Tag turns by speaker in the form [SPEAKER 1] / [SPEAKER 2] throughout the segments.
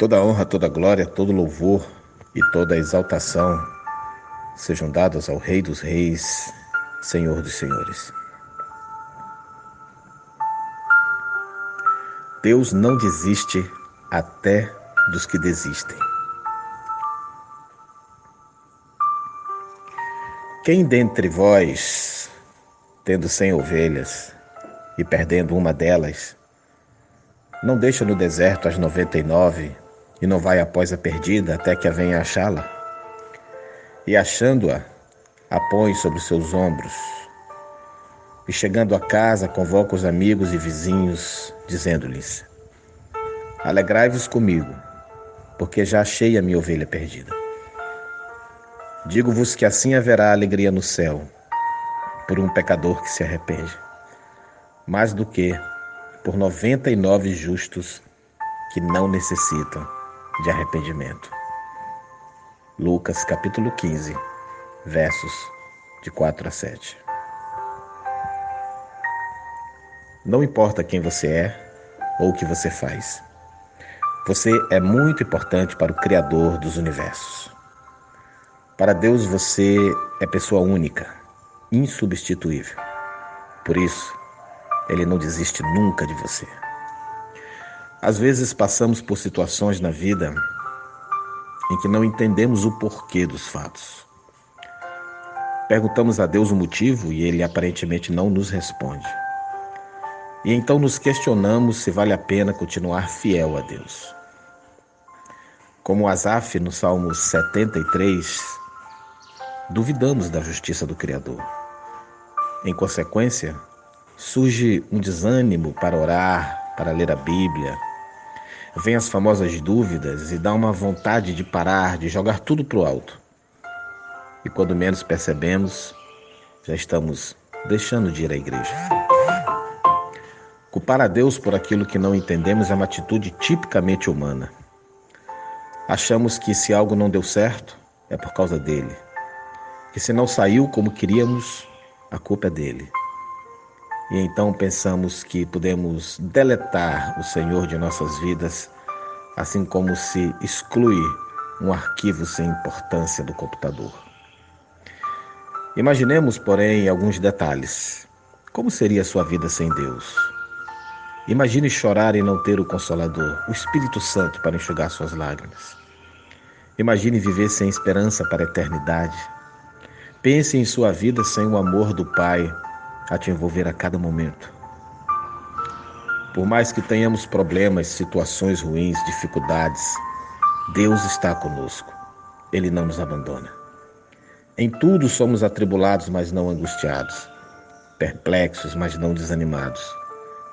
[SPEAKER 1] Toda honra, toda glória, todo louvor e toda exaltação sejam dados ao Rei dos Reis, Senhor dos Senhores. Deus não desiste até dos que desistem. Quem dentre vós, tendo cem ovelhas e perdendo uma delas, não deixa no deserto as noventa e nove e não vai após a perdida até que a venha achá-la? E achando-a, a põe sobre os seus ombros. E chegando a casa, convoca os amigos e vizinhos, dizendo-lhes: Alegrai-vos comigo, porque já achei a minha ovelha perdida. Digo-vos que assim haverá alegria no céu por um pecador que se arrepende, mais do que por noventa e nove justos que não necessitam de arrependimento. Lucas capítulo 15, versos de 4 a 7. Não importa quem você é ou o que você faz. Você é muito importante para o Criador dos universos. Para Deus você é pessoa única, insubstituível. Por isso, Ele não desiste nunca de você. Às vezes passamos por situações na vida em que não entendemos o porquê dos fatos. Perguntamos a Deus o motivo e ele aparentemente não nos responde. E então nos questionamos se vale a pena continuar fiel a Deus. Como Asaf no Salmo 73, duvidamos da justiça do Criador. Em consequência, surge um desânimo para orar, para ler a Bíblia, vem as famosas dúvidas e dá uma vontade de parar, de jogar tudo para o alto. E quando menos percebemos, já estamos deixando de ir à igreja. Culpar a Deus por aquilo que não entendemos é uma atitude tipicamente humana. Achamos que se algo não deu certo, é por causa dele. Que se não saiu como queríamos, a culpa é dele. E então pensamos que podemos deletar o Senhor de nossas vidas, assim como se exclui um arquivo sem importância do computador. Imaginemos, porém, alguns detalhes. Como seria sua vida sem Deus? Imagine chorar e não ter o Consolador, o Espírito Santo, para enxugar suas lágrimas. Imagine viver sem esperança para a eternidade. Pense em sua vida sem o amor do Pai a te envolver a cada momento. Por mais que tenhamos problemas, situações ruins, dificuldades, Deus está conosco. Ele não nos abandona. Em tudo somos atribulados, mas não angustiados, perplexos, mas não desanimados,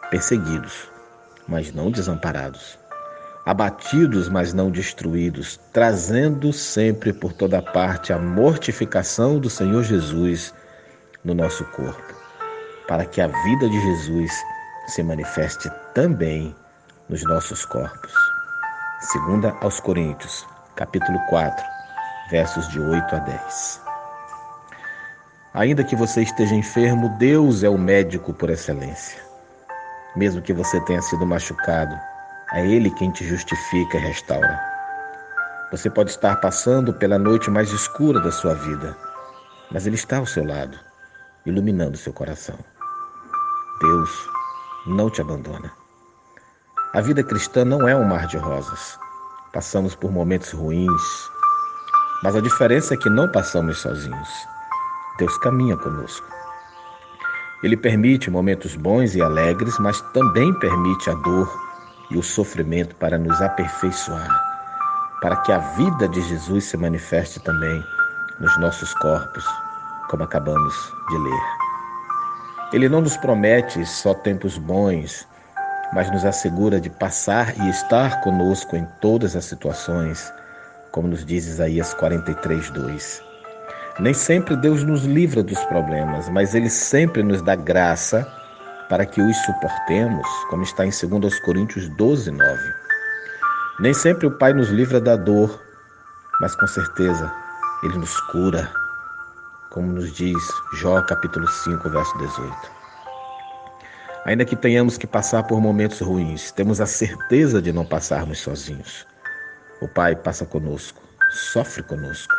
[SPEAKER 1] perseguidos, mas não desamparados, abatidos, mas não destruídos, trazendo sempre por toda parte a mortificação do Senhor Jesus no nosso corpo para que a vida de Jesus se manifeste também nos nossos corpos. Segunda aos Coríntios, capítulo 4, versos de 8 a 10. Ainda que você esteja enfermo, Deus é o médico por excelência. Mesmo que você tenha sido machucado, é Ele quem te justifica e restaura. Você pode estar passando pela noite mais escura da sua vida, mas Ele está ao seu lado, iluminando seu coração. Deus não te abandona. A vida cristã não é um mar de rosas. Passamos por momentos ruins, mas a diferença é que não passamos sozinhos. Deus caminha conosco. Ele permite momentos bons e alegres, mas também permite a dor e o sofrimento para nos aperfeiçoar, para que a vida de Jesus se manifeste também nos nossos corpos, como acabamos de ler. Ele não nos promete só tempos bons, mas nos assegura de passar e estar conosco em todas as situações, como nos diz Isaías 43, 2. Nem sempre Deus nos livra dos problemas, mas Ele sempre nos dá graça para que os suportemos, como está em 2 Coríntios 12, 9. Nem sempre o Pai nos livra da dor, mas com certeza Ele nos cura como nos diz Jó capítulo 5, verso 18. Ainda que tenhamos que passar por momentos ruins, temos a certeza de não passarmos sozinhos. O Pai passa conosco, sofre conosco,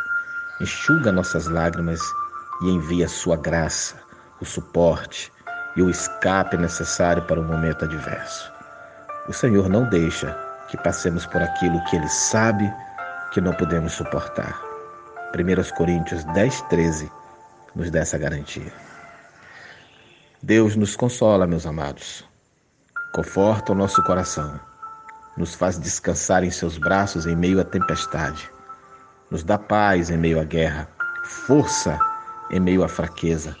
[SPEAKER 1] enxuga nossas lágrimas e envia sua graça, o suporte e o escape necessário para o momento adverso. O Senhor não deixa que passemos por aquilo que Ele sabe que não podemos suportar. 1 Coríntios 10, 13 nos dá essa garantia. Deus nos consola, meus amados. Conforta o nosso coração. Nos faz descansar em seus braços em meio à tempestade. Nos dá paz em meio à guerra, força em meio à fraqueza,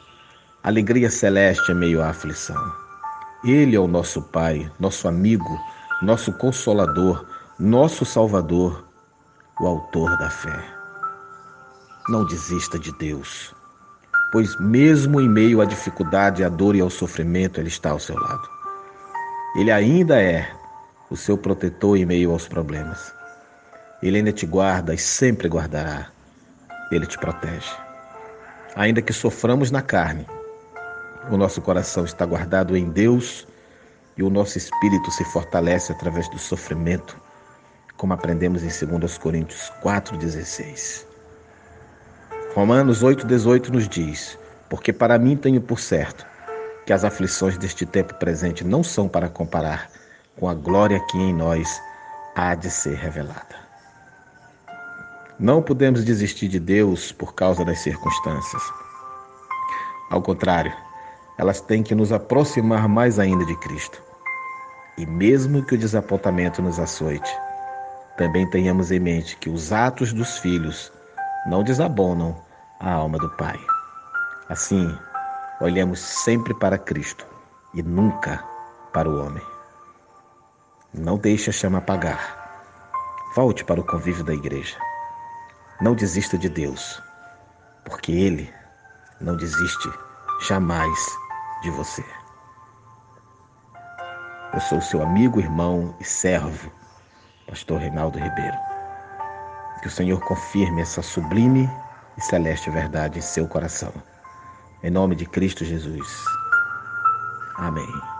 [SPEAKER 1] alegria celeste em meio à aflição. Ele é o nosso Pai, nosso amigo, nosso consolador, nosso Salvador, o Autor da fé. Não desista de Deus pois mesmo em meio à dificuldade, à dor e ao sofrimento, Ele está ao seu lado. Ele ainda é o seu protetor em meio aos problemas. Ele ainda te guarda e sempre guardará. Ele te protege. Ainda que soframos na carne, o nosso coração está guardado em Deus e o nosso espírito se fortalece através do sofrimento, como aprendemos em 2 Coríntios 4,16. Romanos 8,18 nos diz: Porque para mim tenho por certo que as aflições deste tempo presente não são para comparar com a glória que em nós há de ser revelada. Não podemos desistir de Deus por causa das circunstâncias. Ao contrário, elas têm que nos aproximar mais ainda de Cristo. E mesmo que o desapontamento nos açoite, também tenhamos em mente que os atos dos filhos não desabonam a alma do Pai. Assim, olhemos sempre para Cristo e nunca para o homem. Não deixe a chama apagar. Volte para o convívio da igreja. Não desista de Deus, porque Ele não desiste jamais de você. Eu sou seu amigo, irmão e servo, Pastor Reinaldo Ribeiro. Que o Senhor confirme essa sublime e celeste verdade em seu coração. Em nome de Cristo Jesus. Amém.